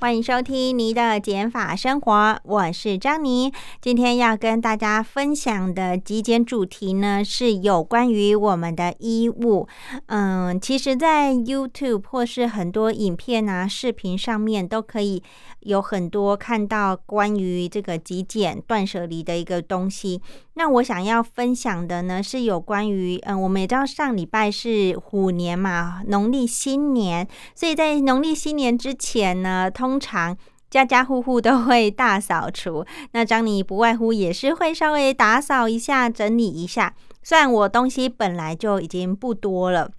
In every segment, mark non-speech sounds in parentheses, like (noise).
欢迎收听你的减法生活，我是张妮。今天要跟大家分享的极简主题呢，是有关于我们的衣物。嗯，其实，在 YouTube 或是很多影片啊、视频上面，都可以有很多看到关于这个极简断舍离的一个东西。那我想要分享的呢，是有关于嗯，我们也知道上礼拜是虎年嘛，农历新年，所以在农历新年之前呢，通常家家户户都会大扫除。(laughs) 那张妮不外乎也是会稍微打扫一下、整理一下。虽然我东西本来就已经不多了。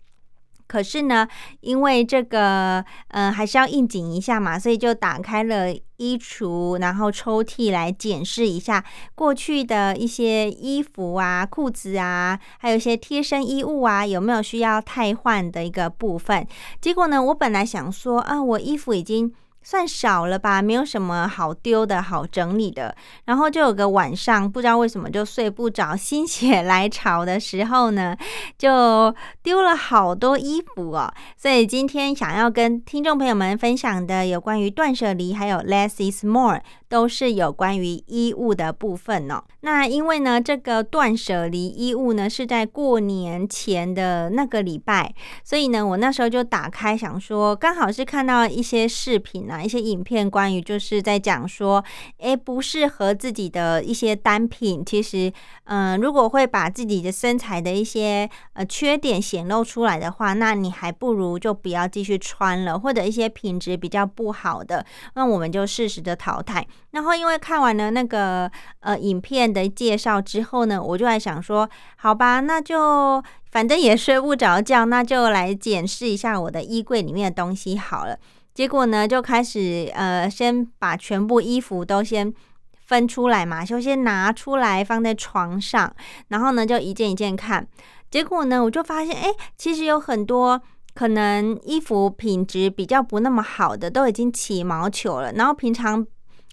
可是呢，因为这个，嗯，还是要应景一下嘛，所以就打开了衣橱，然后抽屉来检视一下过去的一些衣服啊、裤子啊，还有一些贴身衣物啊，有没有需要汰换的一个部分。结果呢，我本来想说啊，我衣服已经。算少了吧，没有什么好丢的、好整理的。然后就有个晚上，不知道为什么就睡不着，心血来潮的时候呢，就丢了好多衣服哦。所以今天想要跟听众朋友们分享的，有关于断舍离，还有 less is more。都是有关于衣物的部分哦。那因为呢，这个断舍离衣物呢是在过年前的那个礼拜，所以呢，我那时候就打开想说，刚好是看到一些视频啊，一些影片，关于就是在讲说，哎，不适合自己的一些单品，其实，嗯，如果会把自己的身材的一些呃缺点显露出来的话，那你还不如就不要继续穿了，或者一些品质比较不好的，那我们就适时的淘汰。然后因为看完了那个呃影片的介绍之后呢，我就在想说，好吧，那就反正也睡不着觉，那就来检视一下我的衣柜里面的东西好了。结果呢，就开始呃先把全部衣服都先分出来嘛，就先拿出来放在床上，然后呢就一件一件看。结果呢，我就发现，哎，其实有很多可能衣服品质比较不那么好的，都已经起毛球了，然后平常。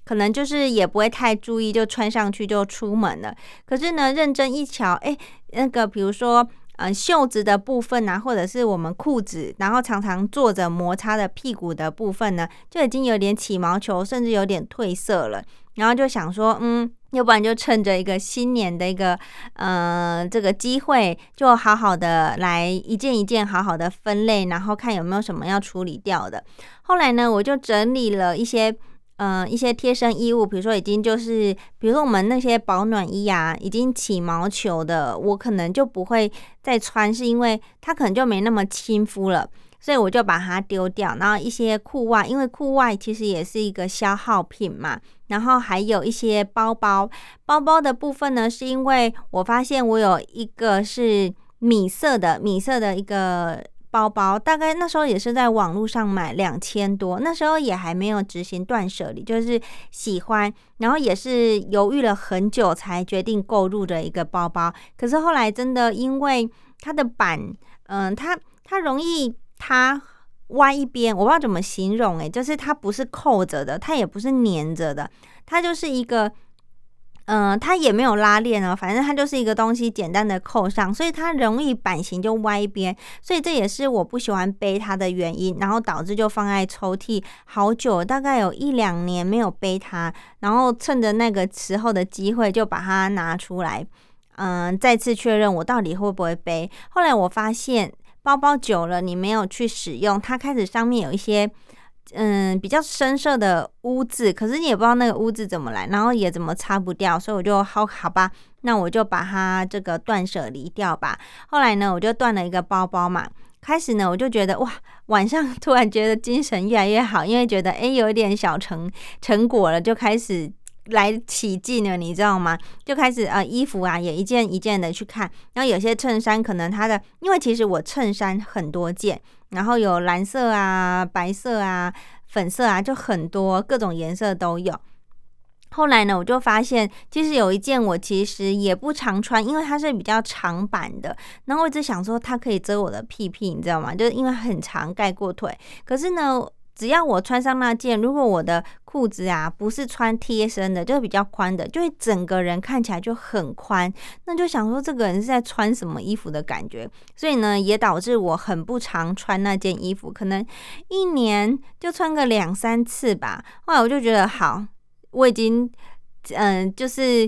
可能就是也不会太注意，就穿上去就出门了。可是呢，认真一瞧，哎，那个比如说，嗯，袖子的部分啊，或者是我们裤子，然后常常坐着摩擦的屁股的部分呢，就已经有点起毛球，甚至有点褪色了。然后就想说，嗯，要不然就趁着一个新年的一个，呃，这个机会，就好好的来一件一件好好的分类，然后看有没有什么要处理掉的。后来呢，我就整理了一些。嗯，一些贴身衣物，比如说已经就是，比如说我们那些保暖衣啊，已经起毛球的，我可能就不会再穿，是因为它可能就没那么亲肤了，所以我就把它丢掉。然后一些裤袜，因为裤袜其实也是一个消耗品嘛。然后还有一些包包，包包的部分呢，是因为我发现我有一个是米色的，米色的一个。包包大概那时候也是在网络上买两千多，那时候也还没有执行断舍离，就是喜欢，然后也是犹豫了很久才决定购入的一个包包。可是后来真的因为它的板，嗯，它它容易它歪一边，我不知道怎么形容，诶，就是它不是扣着的，它也不是粘着的，它就是一个。嗯，它也没有拉链哦，反正它就是一个东西，简单的扣上，所以它容易版型就歪边，所以这也是我不喜欢背它的原因，然后导致就放在抽屉好久，大概有一两年没有背它，然后趁着那个时候的机会就把它拿出来，嗯，再次确认我到底会不会背。后来我发现包包久了你没有去使用，它开始上面有一些。嗯，比较深色的污渍，可是你也不知道那个污渍怎么来，然后也怎么擦不掉，所以我就好好吧，那我就把它这个断舍离掉吧。后来呢，我就断了一个包包嘛。开始呢，我就觉得哇，晚上突然觉得精神越来越好，因为觉得哎，有一点小成成果了，就开始来起劲了，你知道吗？就开始呃，衣服啊也一件一件的去看，然后有些衬衫可能它的，因为其实我衬衫很多件。然后有蓝色啊、白色啊、粉色啊，就很多各种颜色都有。后来呢，我就发现，其实有一件我其实也不常穿，因为它是比较长版的。然后我一直想说，它可以遮我的屁屁，你知道吗？就是因为很长，盖过腿。可是呢，只要我穿上那件，如果我的裤子啊不是穿贴身的，就是比较宽的，就会整个人看起来就很宽。那就想说，这个人是在穿什么衣服的感觉？所以呢，也导致我很不常穿那件衣服，可能一年就穿个两三次吧。后来我就觉得好。我已经，嗯，就是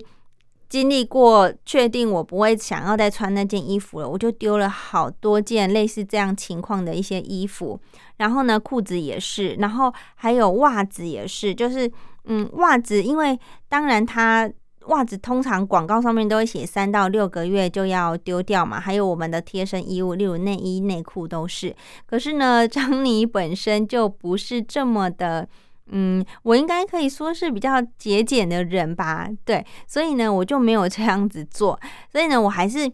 经历过，确定我不会想要再穿那件衣服了，我就丢了好多件类似这样情况的一些衣服。然后呢，裤子也是，然后还有袜子也是，就是嗯，袜子，因为当然它袜子通常广告上面都会写三到六个月就要丢掉嘛。还有我们的贴身衣物，例如内衣、内裤都是。可是呢，(laughs) 张妮本身就不是这么的。嗯，我应该可以说是比较节俭的人吧，对，所以呢，我就没有这样子做，所以呢，我还是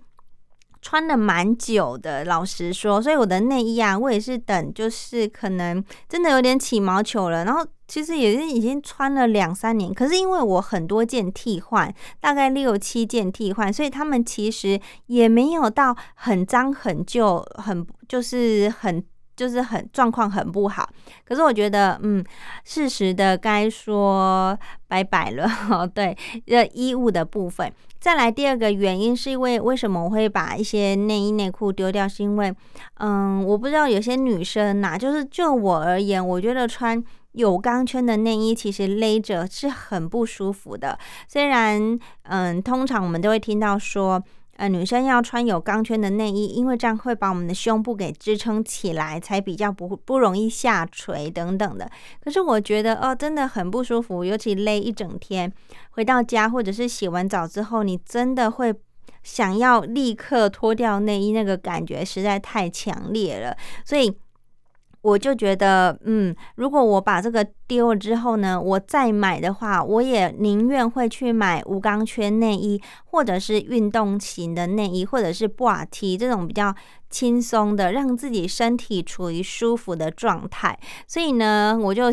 穿了蛮久的，老实说，所以我的内衣啊，我也是等，就是可能真的有点起毛球了，然后其实也是已经穿了两三年，可是因为我很多件替换，大概六七件替换，所以他们其实也没有到很脏很旧，很就是很。就是很状况很不好，可是我觉得，嗯，适时的该说拜拜了。(laughs) 对，这衣物的部分，再来第二个原因是因为为什么我会把一些内衣内裤丢掉？是因为，嗯，我不知道有些女生呐，就是就我而言，我觉得穿有钢圈的内衣其实勒着是很不舒服的。虽然，嗯，通常我们都会听到说。呃，女生要穿有钢圈的内衣，因为这样会把我们的胸部给支撑起来，才比较不不容易下垂等等的。可是我觉得哦，真的很不舒服，尤其勒一整天，回到家或者是洗完澡之后，你真的会想要立刻脱掉内衣，那个感觉实在太强烈了，所以。我就觉得，嗯，如果我把这个丢了之后呢，我再买的话，我也宁愿会去买无钢圈内衣，或者是运动型的内衣，或者是布瓦 T 这种比较轻松的，让自己身体处于舒服的状态。所以呢，我就。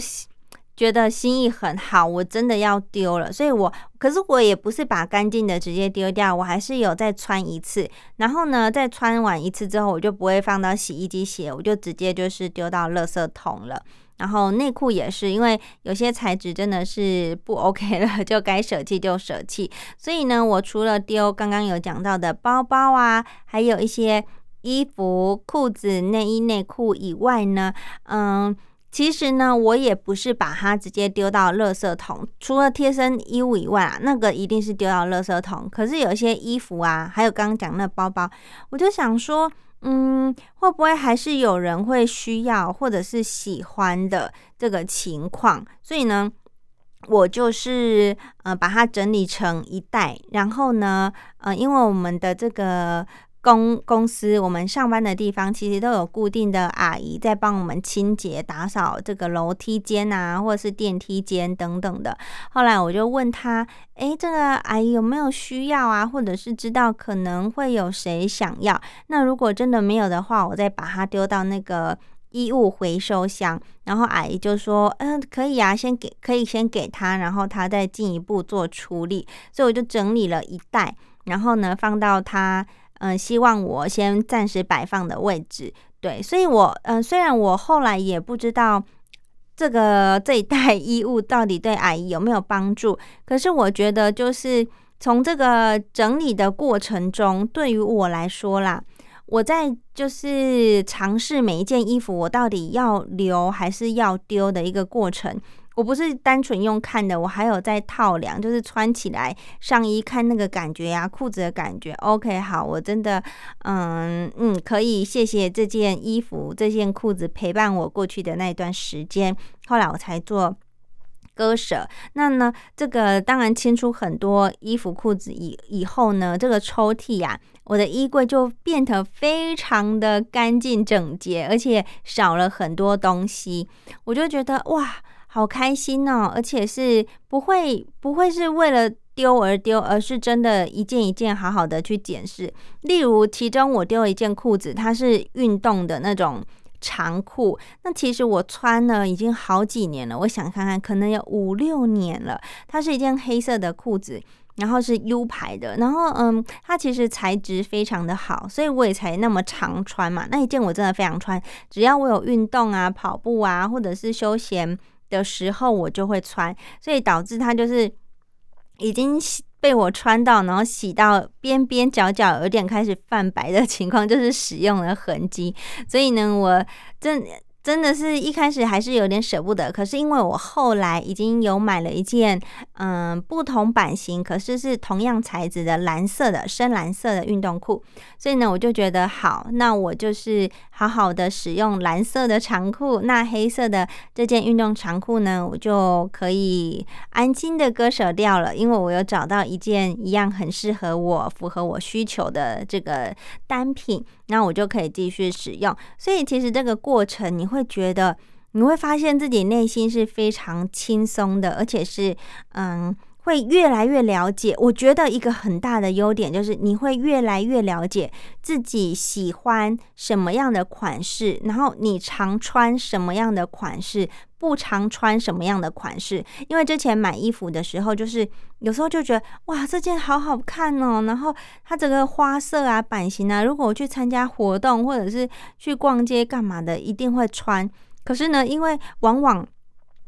觉得心意很好，我真的要丢了，所以我可是我也不是把干净的直接丢掉，我还是有再穿一次，然后呢，再穿完一次之后，我就不会放到洗衣机洗，我就直接就是丢到垃圾桶了。然后内裤也是，因为有些材质真的是不 OK 了，(laughs) 就该舍弃就舍弃。所以呢，我除了丢刚刚有讲到的包包啊，还有一些衣服、裤子、内衣、内裤以外呢，嗯。其实呢，我也不是把它直接丢到垃圾桶，除了贴身衣物以外啊，那个一定是丢到垃圾桶。可是有一些衣服啊，还有刚刚讲那包包，我就想说，嗯，会不会还是有人会需要或者是喜欢的这个情况？所以呢，我就是呃把它整理成一袋，然后呢，呃，因为我们的这个。公公司我们上班的地方其实都有固定的阿姨在帮我们清洁打扫这个楼梯间啊，或者是电梯间等等的。后来我就问他，诶，这个阿姨有没有需要啊？或者是知道可能会有谁想要？那如果真的没有的话，我再把它丢到那个衣物回收箱。然后阿姨就说，嗯，可以啊，先给，可以先给他，然后他再进一步做处理。所以我就整理了一袋，然后呢放到他。嗯，希望我先暂时摆放的位置，对，所以，我嗯，虽然我后来也不知道这个这一袋衣物到底对阿姨有没有帮助，可是我觉得就是从这个整理的过程中，对于我来说啦，我在就是尝试每一件衣服，我到底要留还是要丢的一个过程。我不是单纯用看的，我还有在套量，就是穿起来上衣看那个感觉呀，裤子的感觉。OK，好，我真的，嗯嗯，可以谢谢这件衣服、这件裤子陪伴我过去的那一段时间。后来我才做割舍。那呢，这个当然清出很多衣服、裤子以以后呢，这个抽屉呀，我的衣柜就变得非常的干净整洁，而且少了很多东西。我就觉得哇。好开心哦，而且是不会不会是为了丢而丢，而是真的一件一件好好的去检视。例如，其中我丢了一件裤子，它是运动的那种长裤。那其实我穿了已经好几年了，我想看看，可能有五六年了。它是一件黑色的裤子。然后是 U 牌的，然后嗯，它其实材质非常的好，所以我也才那么常穿嘛。那一件我真的非常穿，只要我有运动啊、跑步啊，或者是休闲的时候，我就会穿，所以导致它就是已经被我穿到，然后洗到边边角角有点开始泛白的 (laughs) 情况，就是使用的痕迹。所以呢，我这。真的是一开始还是有点舍不得，可是因为我后来已经有买了一件，嗯，不同版型，可是是同样材质的蓝色的深蓝色的运动裤，所以呢，我就觉得好，那我就是好好的使用蓝色的长裤，那黑色的这件运动长裤呢，我就可以安心的割舍掉了，因为我有找到一件一样很适合我、符合我需求的这个单品。那我就可以继续使用，所以其实这个过程你会觉得，你会发现自己内心是非常轻松的，而且是嗯，会越来越了解。我觉得一个很大的优点就是你会越来越了解自己喜欢什么样的款式，然后你常穿什么样的款式。不常穿什么样的款式？因为之前买衣服的时候，就是有时候就觉得哇，这件好好看哦。然后它这个花色啊、版型啊，如果我去参加活动或者是去逛街干嘛的，一定会穿。可是呢，因为往往。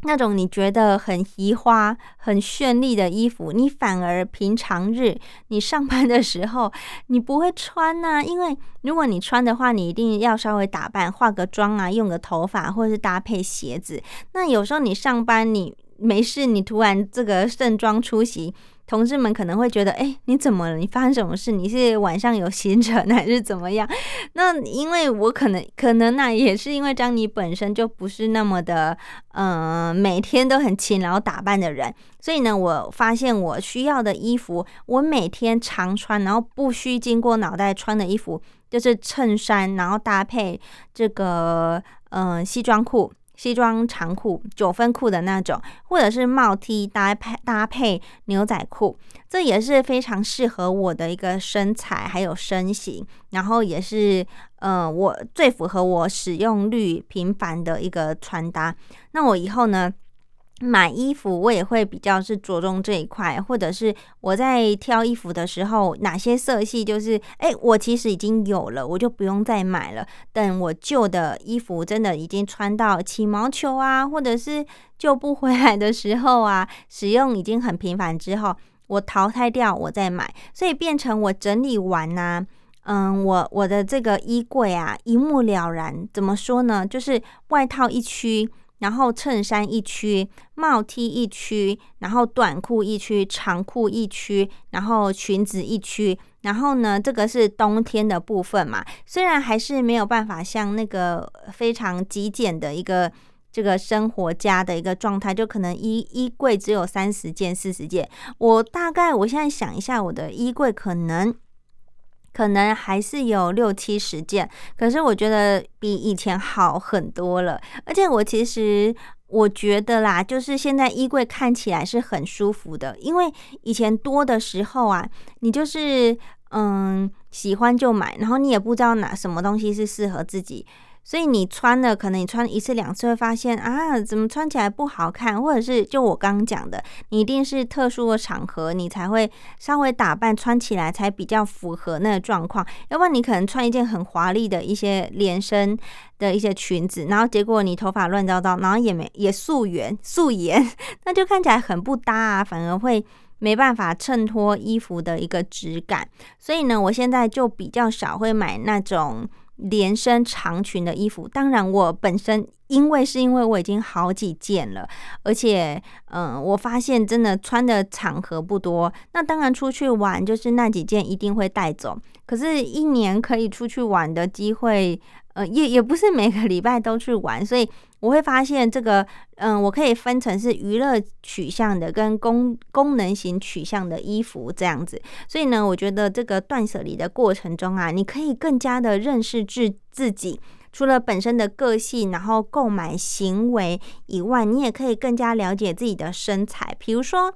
那种你觉得很移花、很绚丽的衣服，你反而平常日你上班的时候你不会穿呐，因为如果你穿的话，你一定要稍微打扮、化个妆啊，用个头发，或者是搭配鞋子。那有时候你上班你没事，你突然这个盛装出席。同事们可能会觉得，哎，你怎么了？你发生什么事？你是晚上有行程还是怎么样？(laughs) 那因为我可能可能那也是因为张妮本身就不是那么的，嗯，每天都很勤劳打扮的人，所以呢，我发现我需要的衣服，我每天常穿，然后不需经过脑袋穿的衣服，就是衬衫，然后搭配这个，嗯，西装裤。西装长裤、九分裤的那种，或者是帽 T 搭配搭配牛仔裤，这也是非常适合我的一个身材还有身形，然后也是呃我最符合我使用率频繁的一个穿搭。那我以后呢？买衣服我也会比较是着重这一块，或者是我在挑衣服的时候，哪些色系就是哎，我其实已经有了，我就不用再买了。等我旧的衣服真的已经穿到起毛球啊，或者是旧不回来的时候啊，使用已经很频繁之后，我淘汰掉，我再买。所以变成我整理完呢，嗯，我我的这个衣柜啊，一目了然。怎么说呢？就是外套一区。然后衬衫一区，帽 T 一区，然后短裤一区，长裤一区，然后裙子一区。然后呢，这个是冬天的部分嘛？虽然还是没有办法像那个非常极简的一个这个生活家的一个状态，就可能衣衣柜只有三十件、四十件。我大概我现在想一下，我的衣柜可能。可能还是有六七十件，可是我觉得比以前好很多了。而且我其实我觉得啦，就是现在衣柜看起来是很舒服的，因为以前多的时候啊，你就是嗯喜欢就买，然后你也不知道哪什么东西是适合自己。所以你穿了，可能你穿一次两次会发现啊，怎么穿起来不好看，或者是就我刚刚讲的，你一定是特殊的场合，你才会稍微打扮穿起来才比较符合那个状况。要不然你可能穿一件很华丽的一些连身的一些裙子，然后结果你头发乱糟糟，然后也没也素颜素颜，(laughs) 那就看起来很不搭啊，反而会没办法衬托衣服的一个质感。所以呢，我现在就比较少会买那种。连身长裙的衣服，当然我本身因为是因为我已经好几件了，而且嗯，我发现真的穿的场合不多，那当然出去玩就是那几件一定会带走，可是，一年可以出去玩的机会。呃，也也不是每个礼拜都去玩，所以我会发现这个，嗯，我可以分成是娱乐取向的跟功功能型取向的衣服这样子。所以呢，我觉得这个断舍离的过程中啊，你可以更加的认识自自己，除了本身的个性，然后购买行为以外，你也可以更加了解自己的身材，比如说。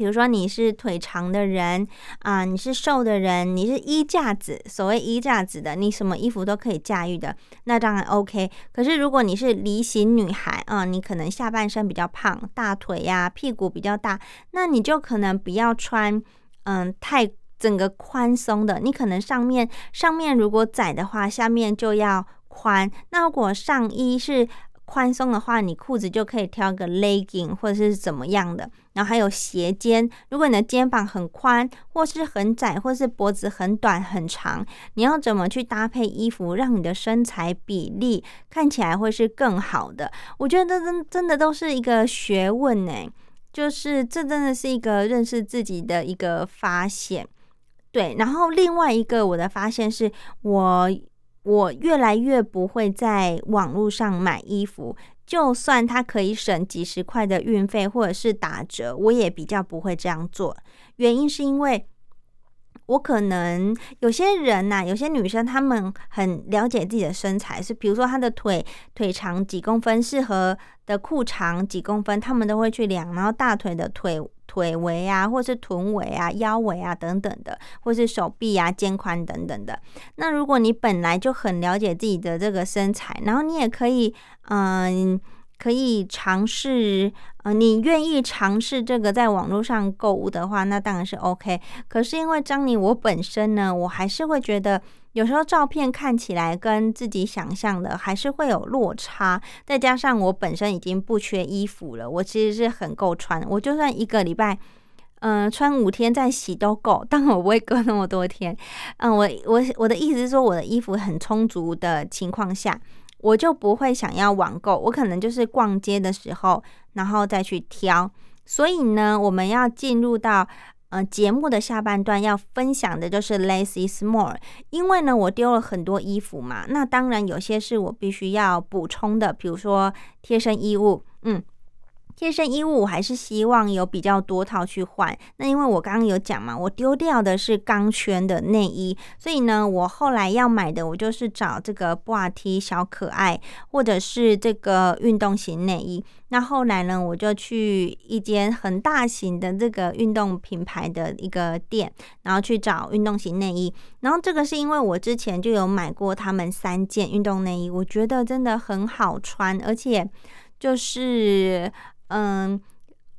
比如说你是腿长的人啊，你是瘦的人，你是衣架子，所谓衣架子的，你什么衣服都可以驾驭的，那当然 OK。可是如果你是梨形女孩啊，你可能下半身比较胖，大腿呀、屁股比较大，那你就可能不要穿嗯太整个宽松的，你可能上面上面如果窄的话，下面就要宽。那如果上衣是宽松的话，你裤子就可以挑个 legging 或者是怎么样的，然后还有斜肩。如果你的肩膀很宽，或是很窄，或是脖子很短很长，你要怎么去搭配衣服，让你的身材比例看起来会是更好的？我觉得这真真的都是一个学问呢。就是这真的是一个认识自己的一个发现。对，然后另外一个我的发现是我。我越来越不会在网络上买衣服，就算它可以省几十块的运费或者是打折，我也比较不会这样做。原因是因为我可能有些人呐，有些女生她们很了解自己的身材，是比如说她的腿腿长几公分，适合的裤长几公分，她们都会去量，然后大腿的腿。腿围啊，或是臀围啊、腰围啊等等的，或是手臂啊、肩宽等等的。那如果你本来就很了解自己的这个身材，然后你也可以，嗯，可以尝试，呃，你愿意尝试这个在网络上购物的话，那当然是 OK。可是因为张妮，我本身呢，我还是会觉得。有时候照片看起来跟自己想象的还是会有落差，再加上我本身已经不缺衣服了，我其实是很够穿，我就算一个礼拜，嗯，穿五天再洗都够，但我不会隔那么多天。嗯，我我我的意思是说，我的衣服很充足的情况下，我就不会想要网购，我可能就是逛街的时候，然后再去挑。所以呢，我们要进入到。呃，节目的下半段要分享的就是 less is more，因为呢，我丢了很多衣服嘛，那当然有些是我必须要补充的，比如说贴身衣物，嗯。贴身衣物我还是希望有比较多套去换。那因为我刚刚有讲嘛，我丢掉的是钢圈的内衣，所以呢，我后来要买的我就是找这个布瓦 T 小可爱，或者是这个运动型内衣。那后来呢，我就去一间很大型的这个运动品牌的一个店，然后去找运动型内衣。然后这个是因为我之前就有买过他们三件运动内衣，我觉得真的很好穿，而且就是。嗯，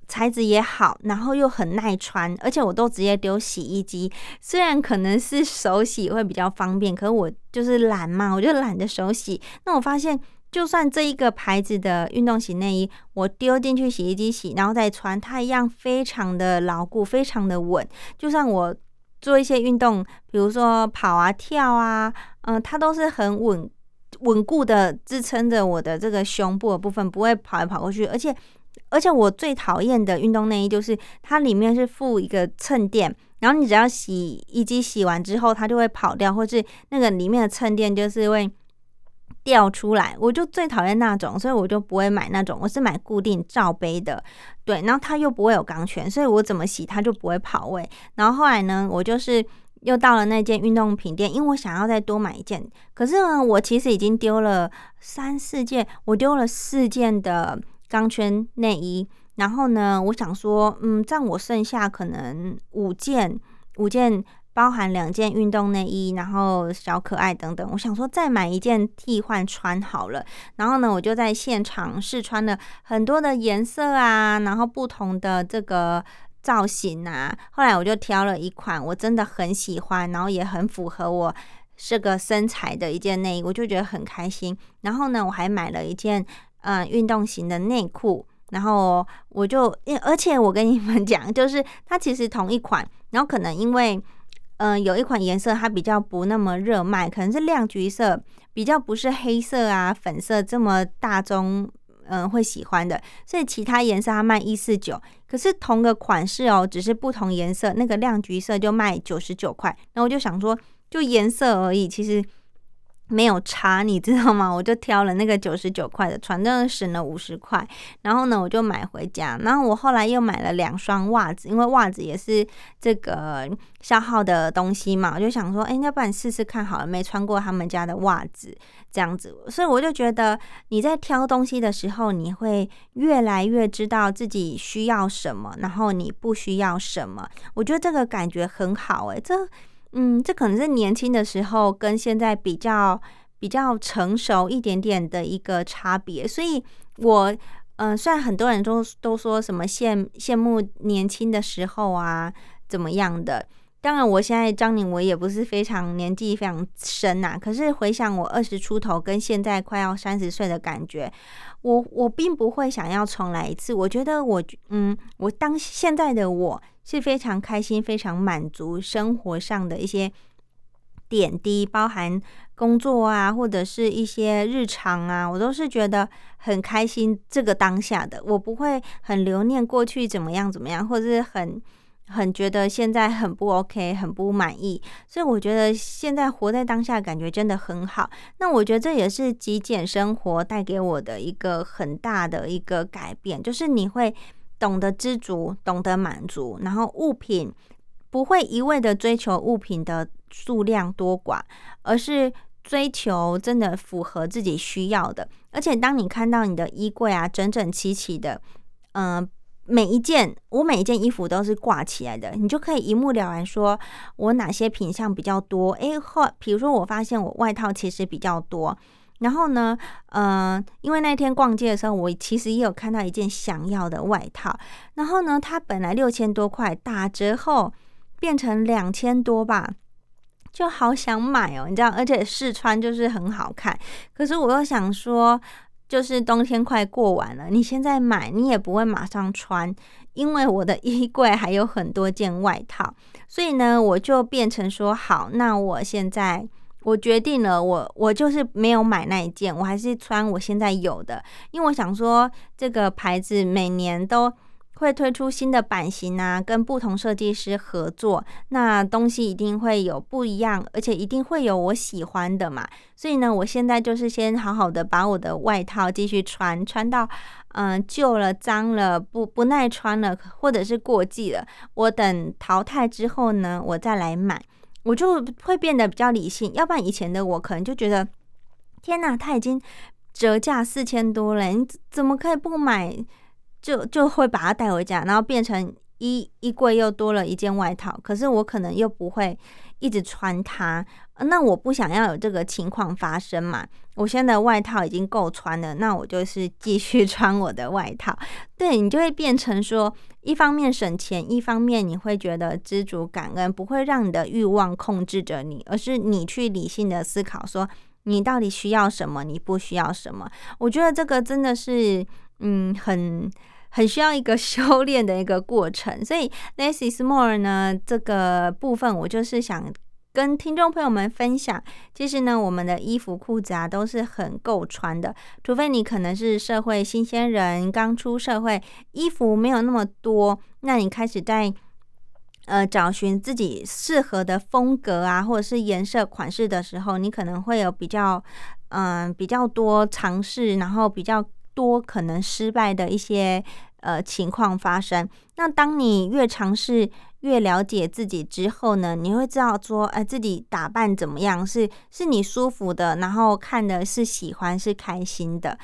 材质也好，然后又很耐穿，而且我都直接丢洗衣机。虽然可能是手洗会比较方便，可是我就是懒嘛，我就懒得手洗。那我发现，就算这一个牌子的运动型内衣，我丢进去洗衣机洗，然后再穿，它一样非常的牢固，非常的稳。就算我做一些运动，比如说跑啊、跳啊，嗯，它都是很稳稳固的支撑着我的这个胸部的部分，不会跑来跑过去，而且。而且我最讨厌的运动内衣就是它里面是附一个衬垫，然后你只要洗衣机洗完之后，它就会跑掉，或是那个里面的衬垫就是会掉出来。我就最讨厌那种，所以我就不会买那种。我是买固定罩杯的，对，然后它又不会有钢圈，所以我怎么洗它就不会跑位。然后后来呢，我就是又到了那间运动品店，因为我想要再多买一件，可是呢，我其实已经丢了三四件，我丢了四件的。钢圈内衣，然后呢，我想说，嗯，这样我剩下可能五件，五件包含两件运动内衣，然后小可爱等等。我想说再买一件替换穿好了。然后呢，我就在现场试穿了很多的颜色啊，然后不同的这个造型啊。后来我就挑了一款我真的很喜欢，然后也很符合我这个身材的一件内衣，我就觉得很开心。然后呢，我还买了一件。嗯，运动型的内裤，然后我就，因而且我跟你们 (laughs) 讲，就是它其实同一款，然后可能因为，嗯，有一款颜色它比较不那么热卖，可能是亮橘色，比较不是黑色啊、粉色这么大众，嗯，会喜欢的，所以其他颜色它卖一四九，可是同个款式哦，只是不同颜色，那个亮橘色就卖九十九块，然后我就想说，就颜色而已，其实。没有差，你知道吗？我就挑了那个九十九块的反正省了五十块。然后呢，我就买回家。然后我后来又买了两双袜子，因为袜子也是这个消耗的东西嘛。我就想说，哎，要不然试试看好了，没穿过他们家的袜子，这样子。所以我就觉得你在挑东西的时候，你会越来越知道自己需要什么，然后你不需要什么。我觉得这个感觉很好，诶，这。嗯，这可能是年轻的时候跟现在比较比较成熟一点点的一个差别，所以我嗯，虽然很多人都都说什么羡羡慕年轻的时候啊，怎么样的，当然我现在张宁我也不是非常年纪非常深呐，可是回想我二十出头跟现在快要三十岁的感觉，我我并不会想要重来一次，我觉得我嗯，我当现在的我。是非常开心、非常满足生活上的一些点滴，包含工作啊，或者是一些日常啊，我都是觉得很开心。这个当下的我不会很留念过去怎么样怎么样，或者是很很觉得现在很不 OK、很不满意。所以我觉得现在活在当下，感觉真的很好。那我觉得这也是极简生活带给我的一个很大的一个改变，就是你会。懂得知足，懂得满足，然后物品不会一味的追求物品的数量多寡，而是追求真的符合自己需要的。而且，当你看到你的衣柜啊整整齐齐的，嗯，每一件我每一件衣服都是挂起来的，你就可以一目了然，说我哪些品相比较多。诶，或比如说，我发现我外套其实比较多。然后呢，嗯，因为那天逛街的时候，我其实也有看到一件想要的外套。然后呢，它本来六千多块，打折后变成两千多吧，就好想买哦，你知道，而且试穿就是很好看。可是我又想说，就是冬天快过完了，你现在买你也不会马上穿，因为我的衣柜还有很多件外套。所以呢，我就变成说，好，那我现在。我决定了，我我就是没有买那一件，我还是穿我现在有的，因为我想说这个牌子每年都会推出新的版型啊，跟不同设计师合作，那东西一定会有不一样，而且一定会有我喜欢的嘛。所以呢，我现在就是先好好的把我的外套继续穿，穿到嗯旧了、脏了、不不耐穿了，或者是过季了，我等淘汰之后呢，我再来买。我就会变得比较理性，要不然以前的我可能就觉得，天哪，他已经折价四千多了，你怎么可以不买？就就会把它带回家，然后变成衣衣柜又多了一件外套，可是我可能又不会一直穿它。那我不想要有这个情况发生嘛？我现在的外套已经够穿了，那我就是继续 (laughs) 穿我的外套。对你就会变成说，一方面省钱，一方面你会觉得知足感恩，不会让你的欲望控制着你，而是你去理性的思考，说你到底需要什么，你不需要什么。我觉得这个真的是，嗯，很很需要一个 (laughs) 修炼的一个过程。所以 less is more 呢，这个部分我就是想。跟听众朋友们分享，其实呢，我们的衣服裤子啊都是很够穿的，除非你可能是社会新鲜人，刚出社会，衣服没有那么多，那你开始在呃找寻自己适合的风格啊，或者是颜色款式的时候，你可能会有比较嗯比较多尝试，然后比较多可能失败的一些呃情况发生。那当你越尝试，越了解自己之后呢，你会知道说，哎，自己打扮怎么样是是你舒服的，然后看的是喜欢是开心的，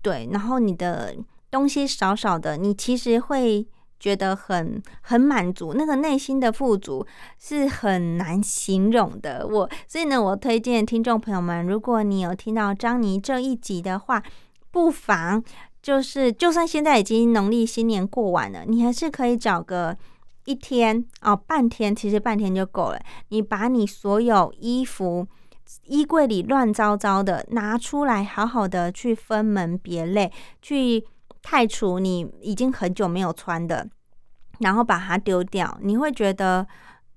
对，然后你的东西少少的，你其实会觉得很很满足，那个内心的富足是很难形容的。我所以呢，我推荐听众朋友们，如果你有听到张妮这一集的话，不妨就是就算现在已经农历新年过完了，你还是可以找个。一天哦，半天其实半天就够了。你把你所有衣服衣柜里乱糟糟的拿出来，好好的去分门别类，去太除你已经很久没有穿的，然后把它丢掉。你会觉得，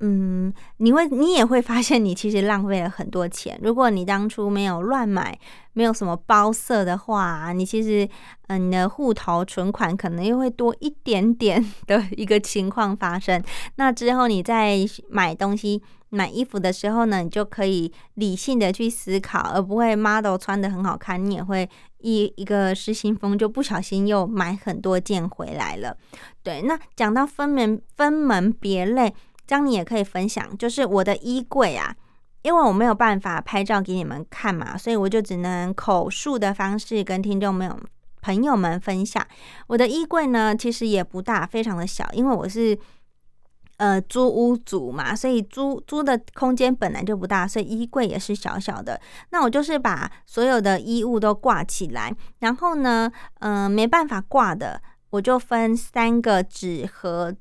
嗯，你会你也会发现你其实浪费了很多钱。如果你当初没有乱买，没有什么包色的话，你其实嗯，你的户头存款可能又会多一点点 (laughs) 的一个情况发生。那之后你在买东西、买衣服的时候呢，你就可以理性的去思考，而不会 model 穿的很好看，你也会一一个失心疯就不小心又买很多件回来了。对，那讲到分门分门别类。这样你也可以分享，就是我的衣柜啊，因为我没有办法拍照给你们看嘛，所以我就只能口述的方式跟听众朋友朋友们分享。我的衣柜呢，其实也不大，非常的小，因为我是呃租屋主嘛，所以租租的空间本来就不大，所以衣柜也是小小的。那我就是把所有的衣物都挂起来，然后呢，嗯，没办法挂的，我就分三个纸盒。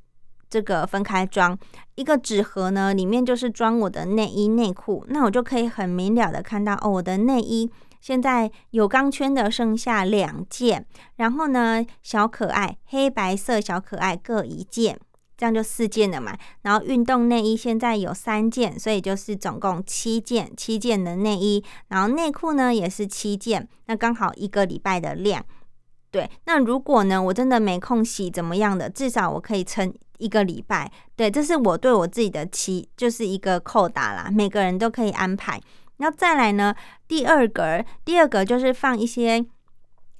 这个分开装一个纸盒呢，里面就是装我的内衣内裤，那我就可以很明了的看到哦，我的内衣现在有钢圈的剩下两件，然后呢小可爱黑白色小可爱各一件，这样就四件了嘛。然后运动内衣现在有三件，所以就是总共七件，七件的内衣，然后内裤呢也是七件，那刚好一个礼拜的量。对，那如果呢我真的没空洗怎么样的，至少我可以撑。一个礼拜，对，这是我对我自己的期，就是一个扣打啦。每个人都可以安排。那再来呢，第二格，第二格就是放一些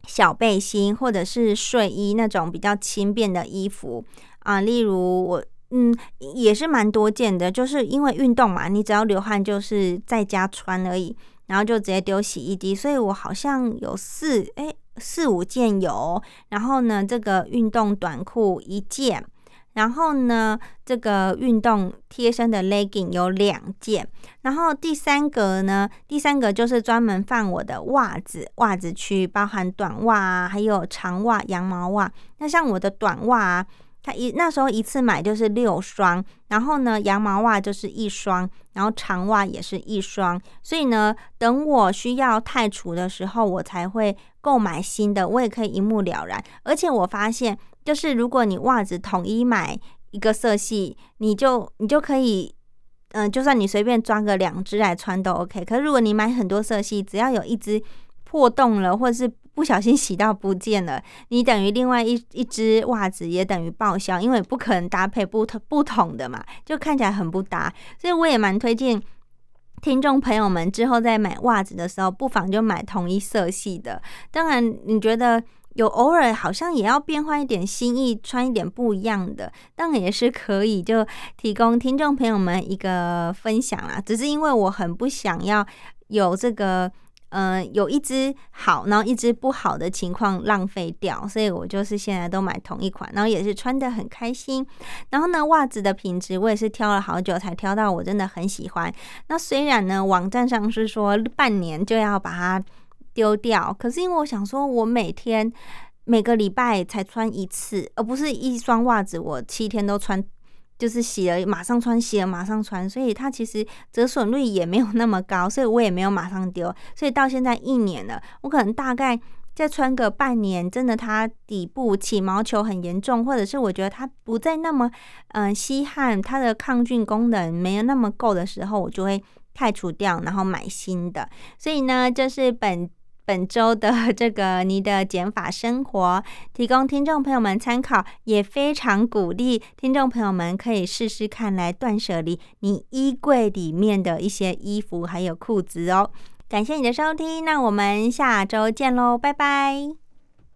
小背心或者是睡衣那种比较轻便的衣服啊。例如我，嗯，也是蛮多件的，就是因为运动嘛，你只要流汗就是在家穿而已，然后就直接丢洗衣机。所以我好像有四哎四五件有，然后呢，这个运动短裤一件。然后呢，这个运动贴身的 legging 有两件。然后第三个呢，第三个就是专门放我的袜子，袜子区包含短袜啊，还有长袜、羊毛袜。那像我的短袜啊，它一那时候一次买就是六双，然后呢，羊毛袜就是一双，然后长袜也是一双。所以呢，等我需要太除的时候，我才会购买新的，我也可以一目了然。而且我发现。就是如果你袜子统一买一个色系，你就你就可以，嗯，就算你随便装个两只来穿都 OK。可是如果你买很多色系，只要有一只破洞了，或者是不小心洗到不见了，你等于另外一一只袜子也等于报销，因为不可能搭配不同不同的嘛，就看起来很不搭。所以我也蛮推荐听众朋友们之后在买袜子的时候，不妨就买同一色系的。当然，你觉得？有偶尔好像也要变换一点心意，穿一点不一样的，当然也是可以，就提供听众朋友们一个分享啦。只是因为我很不想要有这个，嗯，有一只好，然后一只不好的情况浪费掉，所以我就是现在都买同一款，然后也是穿的很开心。然后呢，袜子的品质我也是挑了好久才挑到，我真的很喜欢。那虽然呢，网站上是说半年就要把它。丢掉，可是因为我想说，我每天每个礼拜才穿一次，而不是一双袜子我七天都穿，就是洗了马上穿，洗了马上穿，所以它其实折损率也没有那么高，所以我也没有马上丢，所以到现在一年了，我可能大概再穿个半年，真的它底部起毛球很严重，或者是我觉得它不再那么嗯吸汗，它的抗菌功能没有那么够的时候，我就会汰除掉，然后买新的。所以呢，就是本。本周的这个你的减法生活，提供听众朋友们参考，也非常鼓励听众朋友们可以试试看来断舍离你衣柜里面的一些衣服还有裤子哦。感谢你的收听，那我们下周见喽，拜拜。